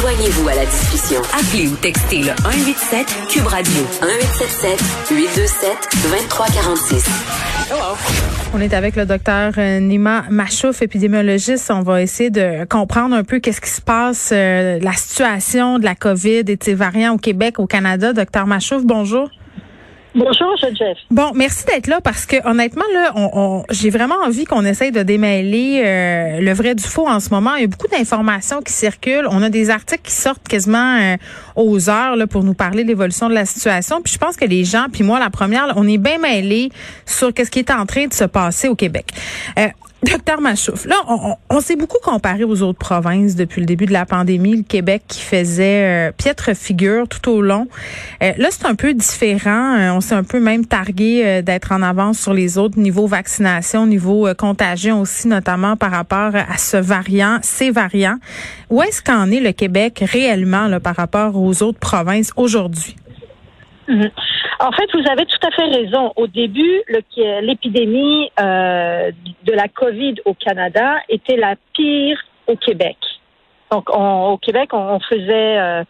Joignez-vous à la discussion. Appelez ou textez le 187 Cube Radio 1877 827 2346. On est avec le docteur euh, Nima Machouf, épidémiologiste. On va essayer de comprendre un peu qu'est-ce qui se passe, euh, la situation de la COVID et de ses variants au Québec, au Canada. Docteur Machouf, bonjour. Bonjour, Jeff. Bon, merci d'être là parce que honnêtement là, on, j'ai vraiment envie qu'on essaye de démêler euh, le vrai du faux en ce moment. Il y a beaucoup d'informations qui circulent. On a des articles qui sortent quasiment euh, aux heures là, pour nous parler de l'évolution de la situation. Puis je pense que les gens, puis moi la première, on est bien mêlés sur qu'est-ce qui est en train de se passer au Québec. Euh, Docteur Machouf, là, on, s'est beaucoup comparé aux autres provinces depuis le début de la pandémie. Le Québec qui faisait euh, piètre figure tout au long. Euh, là, c'est un peu différent. Euh, on s'est un peu même targué d'être en avance sur les autres niveau vaccination, niveau contagion aussi, notamment par rapport à ce variant, ces variants. Où est-ce qu'en est le Québec réellement par rapport aux autres provinces aujourd'hui? Mhm. En fait, vous avez tout à fait raison. Au début, l'épidémie euh, de la COVID au Canada était la pire au Québec. Donc, au Québec, on, faisait, euh,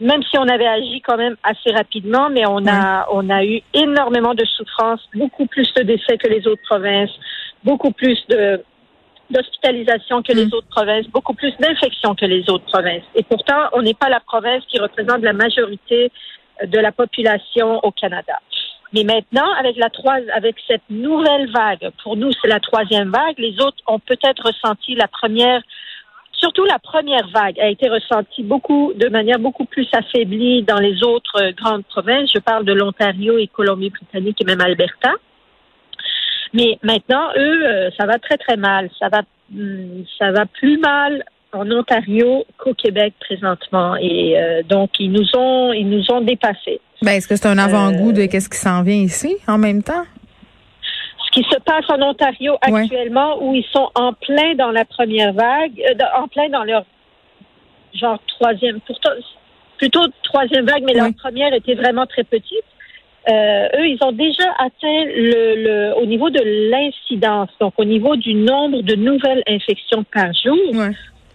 même si on avait agi quand même assez rapidement, mais on a, on a eu énormément de souffrances, beaucoup plus de décès que les autres provinces, beaucoup plus de d'hospitalisation que les mm. autres provinces, beaucoup plus d'infections que les autres provinces. Et pourtant, on n'est pas la province qui représente la majorité de la population au Canada. Mais maintenant, avec la avec cette nouvelle vague, pour nous c'est la troisième vague. Les autres ont peut-être ressenti la première, surtout la première vague a été ressentie beaucoup de manière beaucoup plus affaiblie dans les autres grandes provinces. Je parle de l'Ontario et Colombie-Britannique et même Alberta. Mais maintenant, eux, euh, ça va très très mal. Ça va, hmm, ça va plus mal en Ontario qu'au Québec présentement. Et euh, donc, ils nous ont, ils nous ont dépassés. Ben, est-ce que c'est un avant-goût de euh, qu'est-ce qui s'en vient ici en même temps? Ce qui se passe en Ontario actuellement, où ils sont en plein dans la première vague, euh, en plein dans leur genre troisième, pourtant plutôt troisième vague, mais leur première était vraiment très petite. eux, ils ont déjà atteint le, le au niveau de l'incidence, donc au niveau du nombre de nouvelles infections par jour.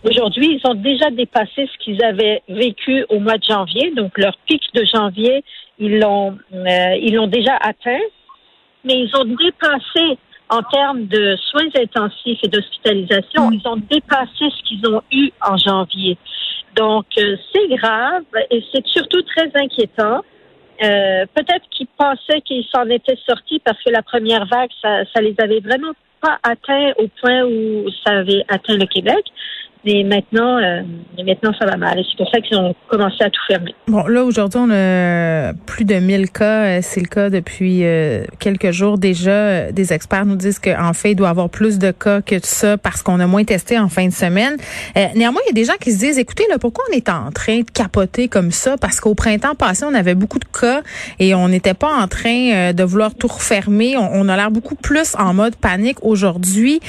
Aujourd'hui, ils ont déjà dépassé ce qu'ils avaient vécu au mois de janvier. Donc, leur pic de janvier, ils l'ont, euh, ils l'ont déjà atteint. Mais ils ont dépassé en termes de soins intensifs et d'hospitalisation, ils ont dépassé ce qu'ils ont eu en janvier. Donc, euh, c'est grave et c'est surtout très inquiétant. Euh, peut-être qu'ils pensaient qu'ils s'en étaient sortis parce que la première vague, ça, ça les avait vraiment pas atteint au point où ça avait atteint le Québec. Mais maintenant, euh, maintenant, ça va mal. C'est pour ça qu'ils ont commencé à tout fermer. Bon, là, aujourd'hui, on a plus de 1000 cas. C'est le cas depuis euh, quelques jours déjà. Des experts nous disent qu'en fait, il doit y avoir plus de cas que ça parce qu'on a moins testé en fin de semaine. Euh, néanmoins, il y a des gens qui se disent, écoutez, là, pourquoi on est en train de capoter comme ça? Parce qu'au printemps passé, on avait beaucoup de cas et on n'était pas en train de vouloir tout refermer. On, a l'air beaucoup plus en mode panique aujourd'hui.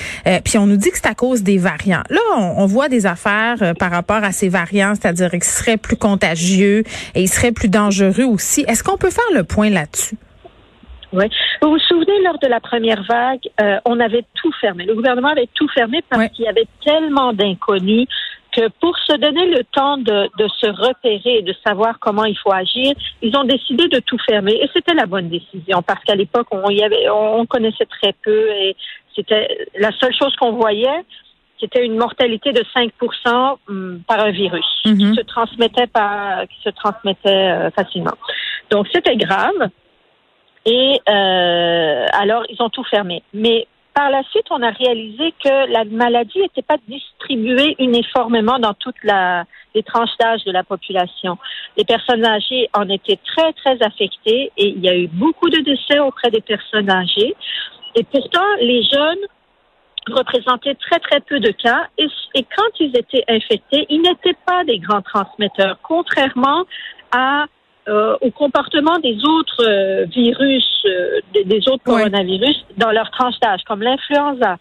puis on nous dit que c'est à cause des variants. Là, on, on voit des affaires euh, par rapport à ces variants, c'est-à-dire qu'ils seraient plus contagieux et ils seraient plus dangereux aussi. Est-ce qu'on peut faire le point là-dessus? Oui. Vous vous souvenez, lors de la première vague, euh, on avait tout fermé. Le gouvernement avait tout fermé parce qu'il y avait tellement d'inconnus que pour se donner le temps de, se repérer et de savoir comment il faut agir, ils ont décidé de tout fermer. Et c'était la bonne décision parce qu'à l'époque, on y avait, on connaissait très peu et c'était la seule chose qu'on voyait, c'était une mortalité de 5% hum, par un virus qui mhm. se transmettait pas, qui se transmettait euh, facilement. Donc c'était grave. Et euh, alors ils ont tout fermé. Mais par la suite, on a réalisé que la maladie n'était pas distribuée uniformément dans toutes les tranches d'âge de la population. Les personnes âgées en étaient très, très affectées et il y a eu beaucoup de décès auprès des personnes âgées. Et pourtant, les jeunes représentaient très, très peu de cas. Et, et quand ils étaient infectés, ils n'étaient pas des grands transmetteurs, contrairement à euh, au comportement des autres euh, virus, euh, des, autres coronavirus dans leur tranche d'âge, comme l'influenza.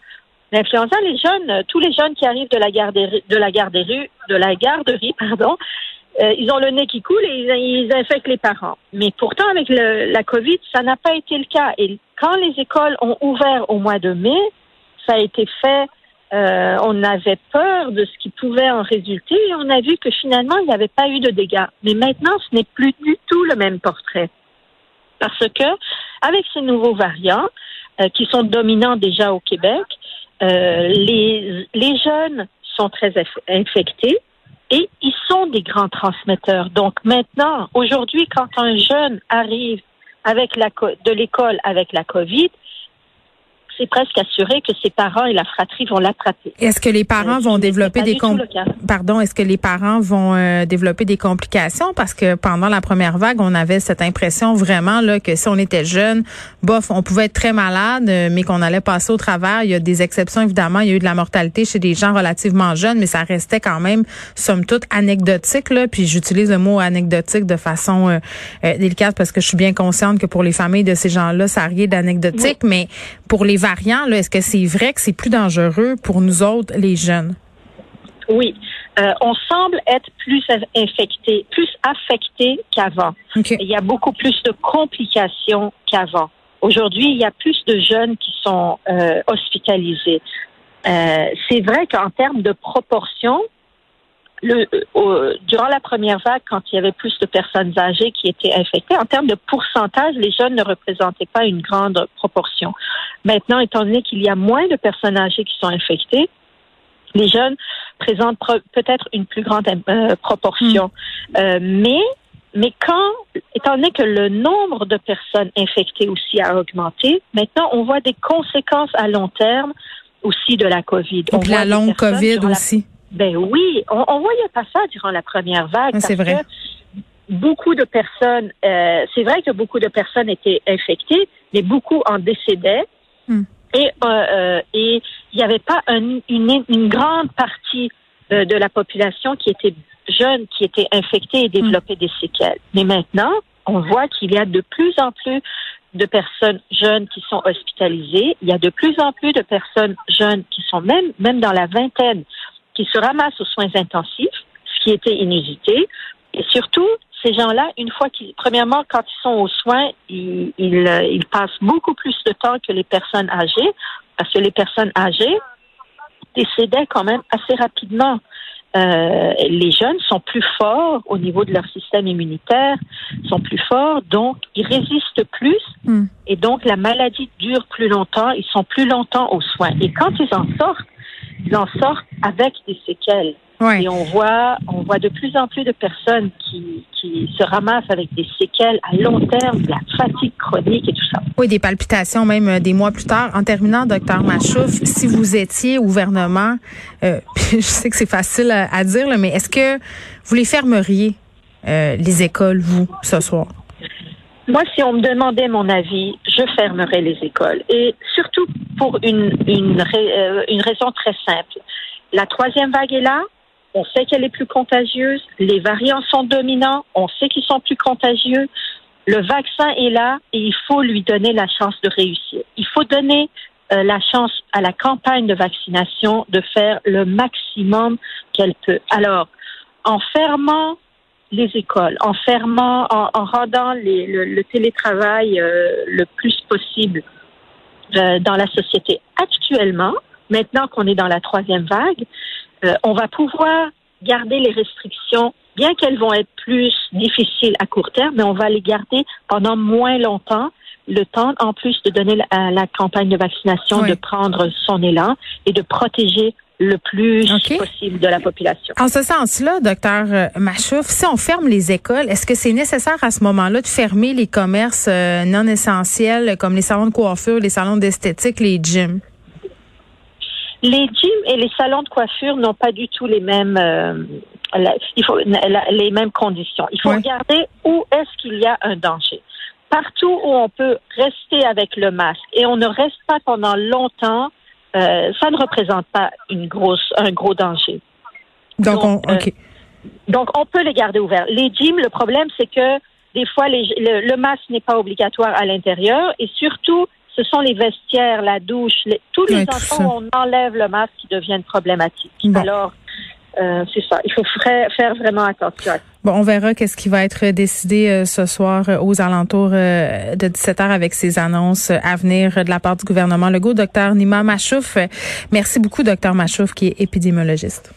L'influenza, les jeunes, tous les jeunes qui arrivent de la garderie, de la garderie, de la garderie, pardon, ils ont le nez qui coule et ils, infectent les parents. Mais pourtant, avec le, la COVID, ça n'a pas été le cas. Et quand les écoles ont ouvert au mois de mai, ça a été fait euh, on avait peur de ce qui pouvait en résulter et on a vu que finalement, il n'y avait pas eu de dégâts. Mais maintenant, ce n'est plus du tout le même portrait. Parce que, avec ces nouveaux variants, euh, qui sont dominants déjà au Québec, euh, les, les jeunes sont très infectés et ils sont des grands transmetteurs. Donc maintenant, aujourd'hui, quand un jeune arrive avec la, de l'école avec la COVID, c'est presque assuré que ses parents et la fratrie vont l'attraper. Est-ce que les parents euh, vont développer des pardon, est-ce que les parents vont euh, développer des complications? Parce que pendant la première vague, on avait cette impression vraiment là que si on était jeune, bof, on pouvait être très malade, euh, mais qu'on allait passer au travers. Il y a des exceptions évidemment, il y a eu de la mortalité chez des gens relativement jeunes, mais ça restait quand même somme toute anecdotique là, puis j'utilise le mot anecdotique de façon délicate parce que je suis bien consciente que pour les familles de ces gens-là, ça rien d'anecdotique, mais pour les est-ce que c'est vrai que c'est plus dangereux pour nous autres, les jeunes? Oui. Euh, on semble être plus infecté, plus affecté qu'avant. Il y a beaucoup plus de complications qu'avant. Aujourd'hui, il y a plus de jeunes qui sont euh, hospitalisés. Euh, c'est vrai qu'en termes de proportion, le, euh, durant la première vague, quand il y avait plus de personnes âgées qui étaient infectées, en termes de pourcentage, les jeunes ne représentaient pas une grande proportion. Maintenant, étant donné qu'il y a moins de personnes âgées qui sont infectées, les jeunes présentent peut-être une plus grande euh, proportion. Hmm. Euh, mais mais quand, étant donné que le nombre de personnes infectées aussi a augmenté, maintenant on voit des conséquences à long terme aussi de la COVID. Donc la longue COVID aussi. Ben oui, on, on voyait pas ça durant la première vague. c'est vrai. beaucoup de personnes, euh, c'est vrai que beaucoup de personnes étaient infectées, mais beaucoup en décédaient. Hmm. Et euh, euh, et il n'y avait pas une, une, grande partie de la population qui était jeune, qui était infectée et hmm. développait des séquelles. Mais maintenant, on voit qu'il y a de plus en plus de personnes jeunes qui sont hospitalisées. Il y a de plus en plus de personnes jeunes qui sont même même dans la vingtaine qui se ramassent aux soins intensifs, ce qui était inusité. Et surtout, ces gens-là, une fois qu'ils, premièrement, quand ils sont aux soins, ils, ils, euh, ils, passent beaucoup plus de temps que les personnes âgées, parce que les personnes âgées décédaient quand même assez rapidement. Euh, les jeunes sont plus forts au niveau de leur système immunitaire, sont plus forts, donc ils résistent plus, hmm. et donc la maladie dure plus longtemps, ils sont plus longtemps aux soins. Et quand ils en sortent, ils en sortent avec des séquelles. Et on voit, on voit de plus en plus de personnes qui, qui se ramassent avec des séquelles à long terme, de la fatigue chronique et tout ça. Oui, des palpitations même euh, des mois plus tard. En terminant, docteur Machouf, si vous étiez au gouvernement, euh, je sais que c'est facile à, dire, mais est-ce que vous les fermeriez, euh, les écoles, vous, ce soir? Moi, si on me demandait mon avis, je fermerais les écoles. Et surtout pour une, euh, une raison très simple. La troisième vague est là. On sait qu'elle est plus contagieuse. Les variants sont dominants. On sait qu'ils sont plus contagieux. Le vaccin est là et il faut lui donner la chance de réussir. Il faut donner euh, la chance à la campagne de vaccination de faire le maximum qu'elle peut. Alors, en fermant les écoles, en fermant, en, rendant le, télétravail euh, le plus possible euh, dans la société. Actuellement, maintenant qu'on est dans la troisième vague, euh, on va pouvoir garder les restrictions, bien qu'elles vont être plus difficiles à court terme, mais on va les garder pendant moins longtemps le temps, en plus de donner à la campagne de vaccination de prendre son élan et de protéger le plus possible de la population. En ce sens-là, docteur euh, Machouf, si on ferme les écoles, est-ce que c'est nécessaire à ce moment-là de fermer les commerces euh, non essentiels comme les salons de coiffure, les salons d'esthétique, les gyms? Les gyms et les salons de coiffure n'ont pas du tout les mêmes euh, il faut, les mêmes conditions. Il faut regarder où est-ce qu'il y a un danger. Partout où on peut rester avec le masque et on ne reste pas pendant longtemps euh, ça ne représente pas une grosse, un gros danger. Donc, on, euh, donc, on peut les garder ouverts. Les gyms, le problème, c'est que des fois, les, le, masque n'est pas obligatoire à l'intérieur et surtout, ce sont les vestiaires, la douche, tous les enfants, on enlève le masque qui deviennent problématiques. Alors, euh, c'est ça. Il faut faire vraiment attention. Bon, on verra qu'est-ce qui va être décidé euh, ce soir euh, aux alentours de 17 h avec ces annonces à venir de la part du gouvernement Legault. Docteur Nima Machouf, merci beaucoup, docteur Machouf, qui est épidémiologiste.